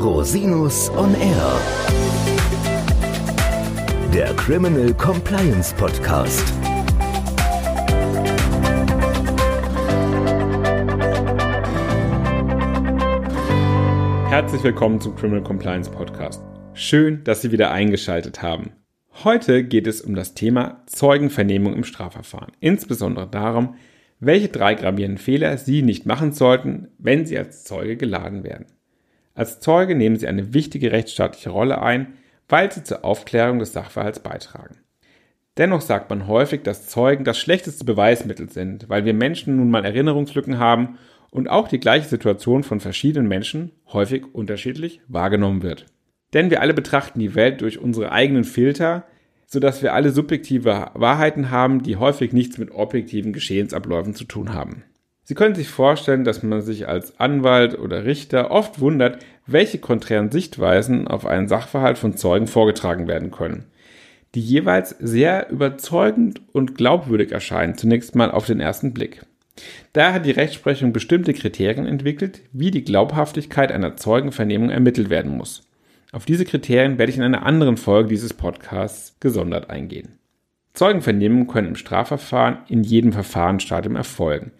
Rosinus on Air. Der Criminal Compliance Podcast. Herzlich willkommen zum Criminal Compliance Podcast. Schön, dass Sie wieder eingeschaltet haben. Heute geht es um das Thema Zeugenvernehmung im Strafverfahren. Insbesondere darum, welche drei gravierenden Fehler Sie nicht machen sollten, wenn Sie als Zeuge geladen werden. Als Zeuge nehmen Sie eine wichtige rechtsstaatliche Rolle ein, weil Sie zur Aufklärung des Sachverhalts beitragen. Dennoch sagt man häufig, dass Zeugen das schlechteste Beweismittel sind, weil wir Menschen nun mal Erinnerungslücken haben und auch die gleiche Situation von verschiedenen Menschen häufig unterschiedlich wahrgenommen wird. Denn wir alle betrachten die Welt durch unsere eigenen Filter, sodass wir alle subjektive Wahrheiten haben, die häufig nichts mit objektiven Geschehensabläufen zu tun haben. Sie können sich vorstellen, dass man sich als Anwalt oder Richter oft wundert, welche konträren Sichtweisen auf einen Sachverhalt von Zeugen vorgetragen werden können, die jeweils sehr überzeugend und glaubwürdig erscheinen, zunächst mal auf den ersten Blick. Daher hat die Rechtsprechung bestimmte Kriterien entwickelt, wie die Glaubhaftigkeit einer Zeugenvernehmung ermittelt werden muss. Auf diese Kriterien werde ich in einer anderen Folge dieses Podcasts gesondert eingehen. Zeugenvernehmungen können im Strafverfahren in jedem Verfahrensstadium erfolgen.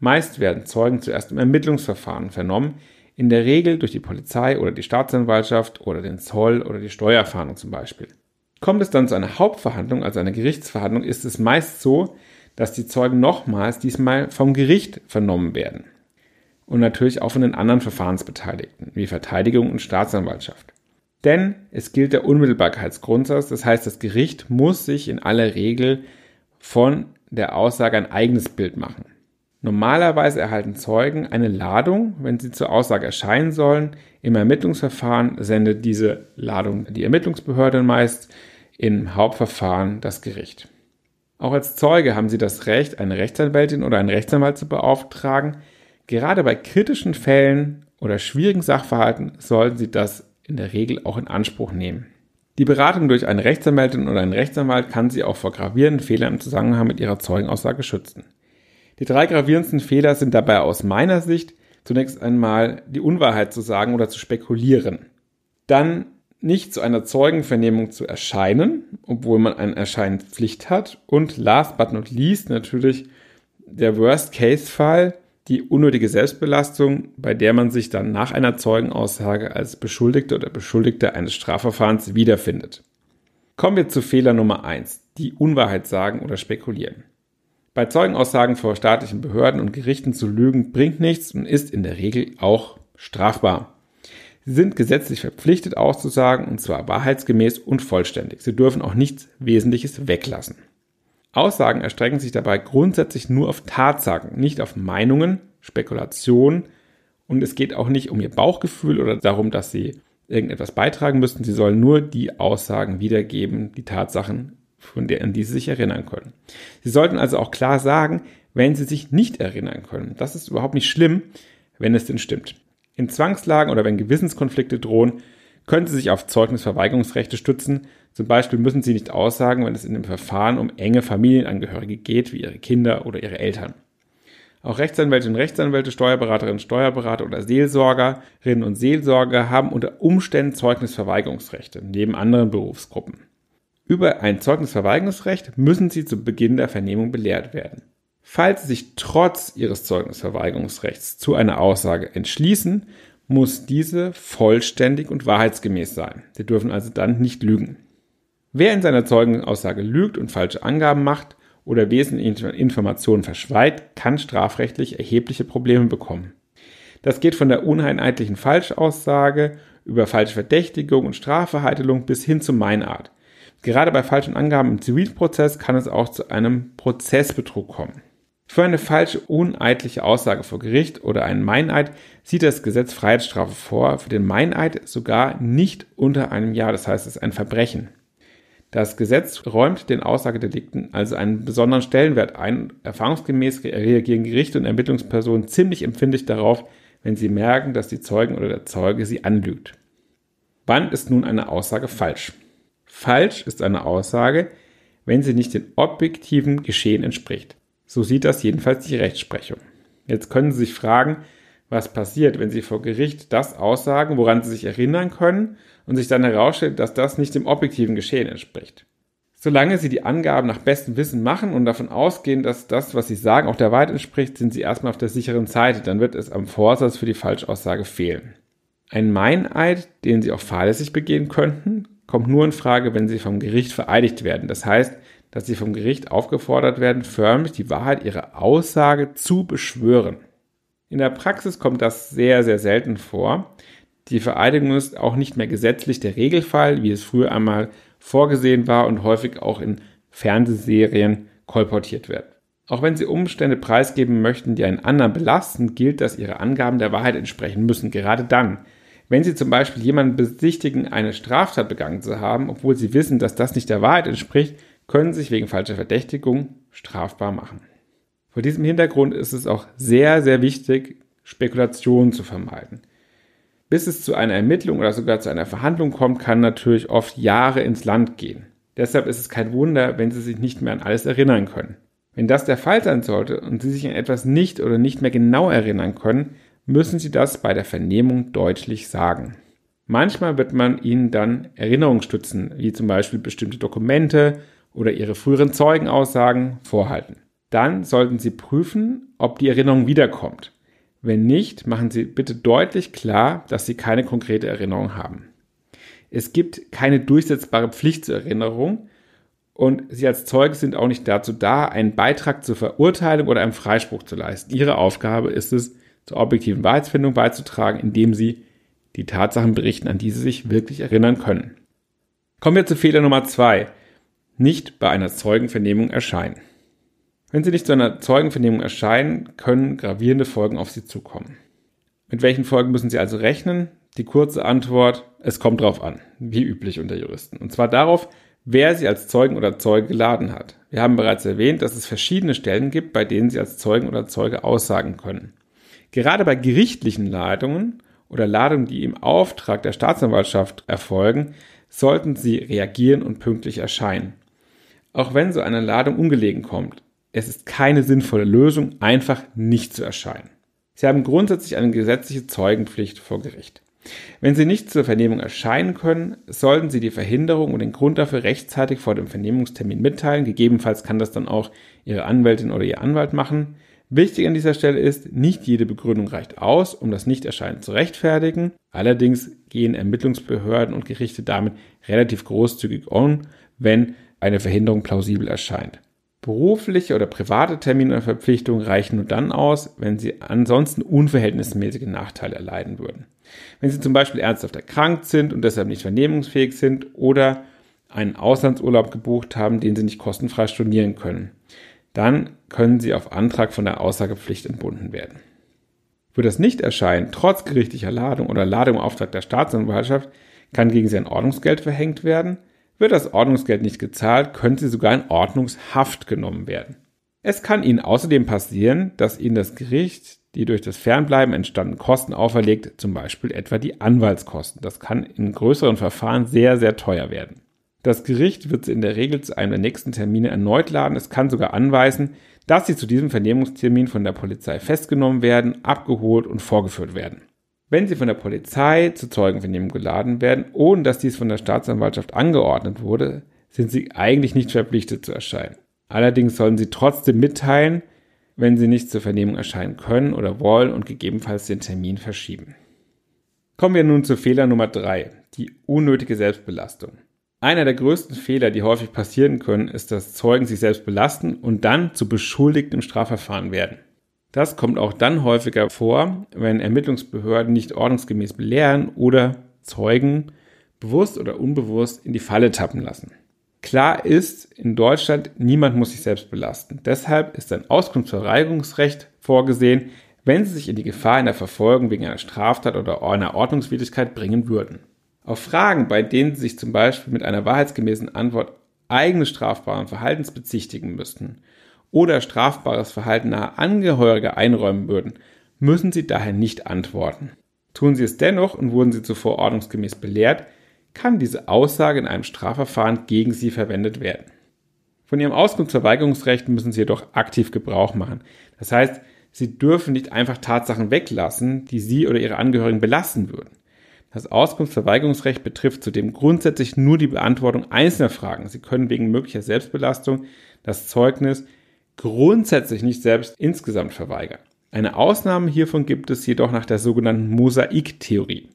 Meist werden Zeugen zuerst im Ermittlungsverfahren vernommen, in der Regel durch die Polizei oder die Staatsanwaltschaft oder den Zoll oder die Steuerfahndung zum Beispiel. Kommt es dann zu einer Hauptverhandlung, also einer Gerichtsverhandlung, ist es meist so, dass die Zeugen nochmals diesmal vom Gericht vernommen werden. Und natürlich auch von den anderen Verfahrensbeteiligten, wie Verteidigung und Staatsanwaltschaft. Denn es gilt der Unmittelbarkeitsgrundsatz, das heißt, das Gericht muss sich in aller Regel von der Aussage ein eigenes Bild machen. Normalerweise erhalten Zeugen eine Ladung, wenn sie zur Aussage erscheinen sollen. Im Ermittlungsverfahren sendet diese Ladung die Ermittlungsbehörde meist, im Hauptverfahren das Gericht. Auch als Zeuge haben Sie das Recht, eine Rechtsanwältin oder einen Rechtsanwalt zu beauftragen. Gerade bei kritischen Fällen oder schwierigen Sachverhalten sollten Sie das in der Regel auch in Anspruch nehmen. Die Beratung durch eine Rechtsanwältin oder einen Rechtsanwalt kann Sie auch vor gravierenden Fehlern im Zusammenhang mit Ihrer Zeugenaussage schützen. Die drei gravierendsten Fehler sind dabei aus meiner Sicht zunächst einmal die Unwahrheit zu sagen oder zu spekulieren. Dann nicht zu einer Zeugenvernehmung zu erscheinen, obwohl man eine Erscheinenspflicht hat. Und last but not least natürlich der Worst-Case-Fall, die unnötige Selbstbelastung, bei der man sich dann nach einer Zeugenaussage als Beschuldigter oder Beschuldigter eines Strafverfahrens wiederfindet. Kommen wir zu Fehler Nummer eins: die Unwahrheit sagen oder spekulieren. Bei Zeugenaussagen vor staatlichen Behörden und Gerichten zu lügen bringt nichts und ist in der Regel auch strafbar. Sie sind gesetzlich verpflichtet auszusagen und zwar wahrheitsgemäß und vollständig. Sie dürfen auch nichts Wesentliches weglassen. Aussagen erstrecken sich dabei grundsätzlich nur auf Tatsachen, nicht auf Meinungen, Spekulationen und es geht auch nicht um ihr Bauchgefühl oder darum, dass sie irgendetwas beitragen müssten. Sie sollen nur die Aussagen wiedergeben, die Tatsachen, von denen die sie sich erinnern können. Sie sollten also auch klar sagen, wenn sie sich nicht erinnern können. Das ist überhaupt nicht schlimm, wenn es denn stimmt. In Zwangslagen oder wenn Gewissenskonflikte drohen, können Sie sich auf Zeugnisverweigerungsrechte stützen. Zum Beispiel müssen Sie nicht aussagen, wenn es in dem Verfahren um enge Familienangehörige geht, wie Ihre Kinder oder Ihre Eltern. Auch Rechtsanwälte und Rechtsanwälte, Steuerberaterinnen, Steuerberater oder Seelsorgerinnen und Seelsorger haben unter Umständen Zeugnisverweigerungsrechte, neben anderen Berufsgruppen. Über ein Zeugnisverweigerungsrecht müssen Sie zu Beginn der Vernehmung belehrt werden. Falls Sie sich trotz Ihres Zeugnisverweigerungsrechts zu einer Aussage entschließen, muss diese vollständig und wahrheitsgemäß sein. Sie dürfen also dann nicht lügen. Wer in seiner Zeugenaussage lügt und falsche Angaben macht oder wesentliche Informationen verschweigt, kann strafrechtlich erhebliche Probleme bekommen. Das geht von der uneinheitlichen Falschaussage über falsche Verdächtigung und Strafverheitelung bis hin zu Meinart. Gerade bei falschen Angaben im Zivilprozess kann es auch zu einem Prozessbetrug kommen. Für eine falsche, uneidliche Aussage vor Gericht oder einen Meineid sieht das Gesetz Freiheitsstrafe vor, für den Meineid sogar nicht unter einem Jahr, das heißt, es ist ein Verbrechen. Das Gesetz räumt den Aussagedelikten also einen besonderen Stellenwert ein. Erfahrungsgemäß reagieren Gerichte und Ermittlungspersonen ziemlich empfindlich darauf, wenn sie merken, dass die Zeugen oder der Zeuge sie anlügt. Wann ist nun eine Aussage falsch? Falsch ist eine Aussage, wenn sie nicht den objektiven Geschehen entspricht. So sieht das jedenfalls die Rechtsprechung. Jetzt können Sie sich fragen, Was passiert, wenn Sie vor Gericht das aussagen, woran Sie sich erinnern können und sich dann herausstellt, dass das nicht dem objektiven Geschehen entspricht? Solange Sie die Angaben nach bestem Wissen machen und davon ausgehen, dass das, was Sie sagen, auch der Wahrheit entspricht, sind Sie erstmal auf der sicheren Seite. Dann wird es am Vorsatz für die Falschaussage fehlen. Ein Meineid, den Sie auch fahrlässig begehen könnten, kommt nur in Frage, wenn Sie vom Gericht vereidigt werden. Das heißt, dass Sie vom Gericht aufgefordert werden, förmlich die Wahrheit Ihrer Aussage zu beschwören. In der Praxis kommt das sehr, sehr selten vor. Die Vereidigung ist auch nicht mehr gesetzlich der Regelfall, wie es früher einmal vorgesehen war und häufig auch in Fernsehserien kolportiert wird. Auch wenn Sie Umstände preisgeben möchten, die einen anderen belasten, gilt, dass Ihre Angaben der Wahrheit entsprechen müssen. Gerade dann, wenn Sie zum Beispiel jemanden besichtigen, eine Straftat begangen zu haben, obwohl Sie wissen, dass das nicht der Wahrheit entspricht, können Sie sich wegen falscher Verdächtigung strafbar machen. Vor diesem Hintergrund ist es auch sehr, sehr wichtig, Spekulationen zu vermeiden. Bis es zu einer Ermittlung oder sogar zu einer Verhandlung kommt, kann natürlich oft Jahre ins Land gehen. Deshalb ist es kein Wunder, wenn Sie sich nicht mehr an alles erinnern können. Wenn das der Fall sein sollte und Sie sich an etwas nicht oder nicht mehr genau erinnern können, müssen Sie das bei der Vernehmung deutlich sagen. Manchmal wird man Ihnen dann Erinnerungsstützen, wie zum Beispiel bestimmte Dokumente oder Ihre früheren Zeugenaussagen, vorhalten. Dann sollten Sie prüfen, ob die Erinnerung wiederkommt. Wenn nicht, machen Sie bitte deutlich klar, dass Sie keine konkrete Erinnerung haben. Es gibt keine durchsetzbare Pflicht zur Erinnerung und Sie als Zeuge sind auch nicht dazu da, einen Beitrag zur Verurteilung oder einem Freispruch zu leisten. Ihre Aufgabe ist es, zur objektiven Wahrheitsfindung beizutragen, indem Sie die Tatsachen berichten, an die Sie sich wirklich erinnern können. Kommen wir zu Fehler Nummer zwei. Nicht bei einer Zeugenvernehmung erscheinen. Wenn Sie nicht zu einer Zeugenvernehmung erscheinen, können gravierende Folgen auf Sie zukommen. Mit welchen Folgen müssen Sie also rechnen? Die kurze Antwort, es kommt drauf an, wie üblich unter Juristen. Und zwar darauf, wer Sie als Zeugen oder Zeuge geladen hat. Wir haben bereits erwähnt, dass es verschiedene Stellen gibt, bei denen Sie als Zeugen oder Zeuge aussagen können. Gerade bei gerichtlichen Ladungen oder Ladungen, die im Auftrag der Staatsanwaltschaft erfolgen, sollten Sie reagieren und pünktlich erscheinen. Auch wenn so eine Ladung ungelegen kommt, es ist keine sinnvolle Lösung, einfach nicht zu erscheinen. Sie haben grundsätzlich eine gesetzliche Zeugenpflicht vor Gericht. Wenn Sie nicht zur Vernehmung erscheinen können, sollten Sie die Verhinderung und den Grund dafür rechtzeitig vor dem Vernehmungstermin mitteilen. Gegebenenfalls kann das dann auch Ihre Anwältin oder Ihr Anwalt machen. Wichtig an dieser Stelle ist, nicht jede Begründung reicht aus, um das Nichterscheinen zu rechtfertigen. Allerdings gehen Ermittlungsbehörden und Gerichte damit relativ großzügig um, wenn eine Verhinderung plausibel erscheint. Berufliche oder private Termine oder Verpflichtungen reichen nur dann aus, wenn Sie ansonsten unverhältnismäßige Nachteile erleiden würden. Wenn Sie zum Beispiel ernsthaft erkrankt sind und deshalb nicht vernehmungsfähig sind oder einen Auslandsurlaub gebucht haben, den Sie nicht kostenfrei stornieren können, dann können Sie auf Antrag von der Aussagepflicht entbunden werden. Für das Nichterscheinen trotz gerichtlicher Ladung oder Ladung im Auftrag der Staatsanwaltschaft kann gegen Sie ein Ordnungsgeld verhängt werden wird das Ordnungsgeld nicht gezahlt, können Sie sogar in Ordnungshaft genommen werden. Es kann Ihnen außerdem passieren, dass Ihnen das Gericht die durch das Fernbleiben entstandenen Kosten auferlegt, zum Beispiel etwa die Anwaltskosten. Das kann in größeren Verfahren sehr, sehr teuer werden. Das Gericht wird Sie in der Regel zu einem der nächsten Termine erneut laden. Es kann sogar anweisen, dass Sie zu diesem Vernehmungstermin von der Polizei festgenommen werden, abgeholt und vorgeführt werden. Wenn sie von der Polizei zur Zeugenvernehmung geladen werden, ohne dass dies von der Staatsanwaltschaft angeordnet wurde, sind sie eigentlich nicht verpflichtet zu erscheinen. Allerdings sollen sie trotzdem mitteilen, wenn sie nicht zur Vernehmung erscheinen können oder wollen und gegebenenfalls den Termin verschieben. Kommen wir nun zu Fehler Nummer drei: die unnötige Selbstbelastung. Einer der größten Fehler, die häufig passieren können, ist, dass Zeugen sich selbst belasten und dann zu Beschuldigten im Strafverfahren werden. Das kommt auch dann häufiger vor, wenn Ermittlungsbehörden nicht ordnungsgemäß belehren oder Zeugen bewusst oder unbewusst in die Falle tappen lassen. Klar ist, in Deutschland niemand muss sich selbst belasten. Deshalb ist ein Auskunftsverweigerungsrecht vorgesehen, wenn sie sich in die Gefahr einer Verfolgung wegen einer Straftat oder einer Ordnungswidrigkeit bringen würden. Auf Fragen, bei denen sie sich zum Beispiel mit einer wahrheitsgemäßen Antwort eigene strafbaren Verhaltens bezichtigen müssten oder strafbares Verhalten nahe Angehörige einräumen würden, müssen Sie daher nicht antworten. Tun Sie es dennoch und wurden Sie zuvor ordnungsgemäß belehrt, kann diese Aussage in einem Strafverfahren gegen Sie verwendet werden. Von Ihrem Auskunftsverweigerungsrecht müssen Sie jedoch aktiv Gebrauch machen. Das heißt, Sie dürfen nicht einfach Tatsachen weglassen, die Sie oder Ihre Angehörigen belasten würden. Das Auskunftsverweigerungsrecht betrifft zudem grundsätzlich nur die Beantwortung einzelner Fragen. Sie können wegen möglicher Selbstbelastung das Zeugnis grundsätzlich nicht selbst insgesamt verweigern. Eine Ausnahme hiervon gibt es jedoch nach der sogenannten Mosaiktheorie.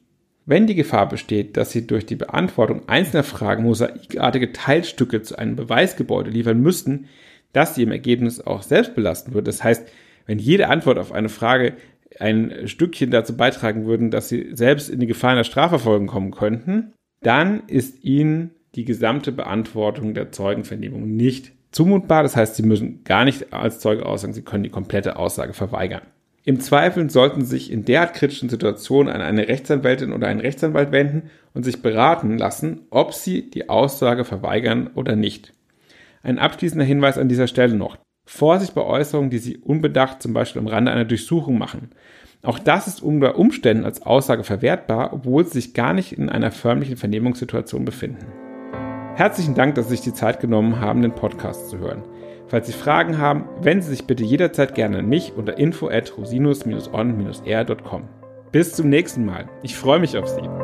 Wenn die Gefahr besteht, dass Sie durch die Beantwortung einzelner Fragen mosaikartige Teilstücke zu einem Beweisgebäude liefern müssten, das Sie im Ergebnis auch selbst belasten würde, das heißt, wenn jede Antwort auf eine Frage ein Stückchen dazu beitragen würden, dass sie selbst in die Gefahr einer Strafverfolgung kommen könnten, dann ist ihnen die gesamte Beantwortung der Zeugenvernehmung nicht zumutbar. Das heißt, sie müssen gar nicht als Zeuge aussagen, sie können die komplette Aussage verweigern. Im Zweifel sollten sie sich in derart kritischen Situationen an eine Rechtsanwältin oder einen Rechtsanwalt wenden und sich beraten lassen, ob sie die Aussage verweigern oder nicht. Ein abschließender Hinweis an dieser Stelle noch. Vorsicht bei Äußerungen, die Sie unbedacht zum Beispiel am Rande einer Durchsuchung machen. Auch das ist unter Umständen als Aussage verwertbar, obwohl Sie sich gar nicht in einer förmlichen Vernehmungssituation befinden. Herzlichen Dank, dass Sie sich die Zeit genommen haben, den Podcast zu hören. Falls Sie Fragen haben, wenden Sie sich bitte jederzeit gerne an mich unter info at rosinus-on-r.com. Bis zum nächsten Mal. Ich freue mich auf Sie.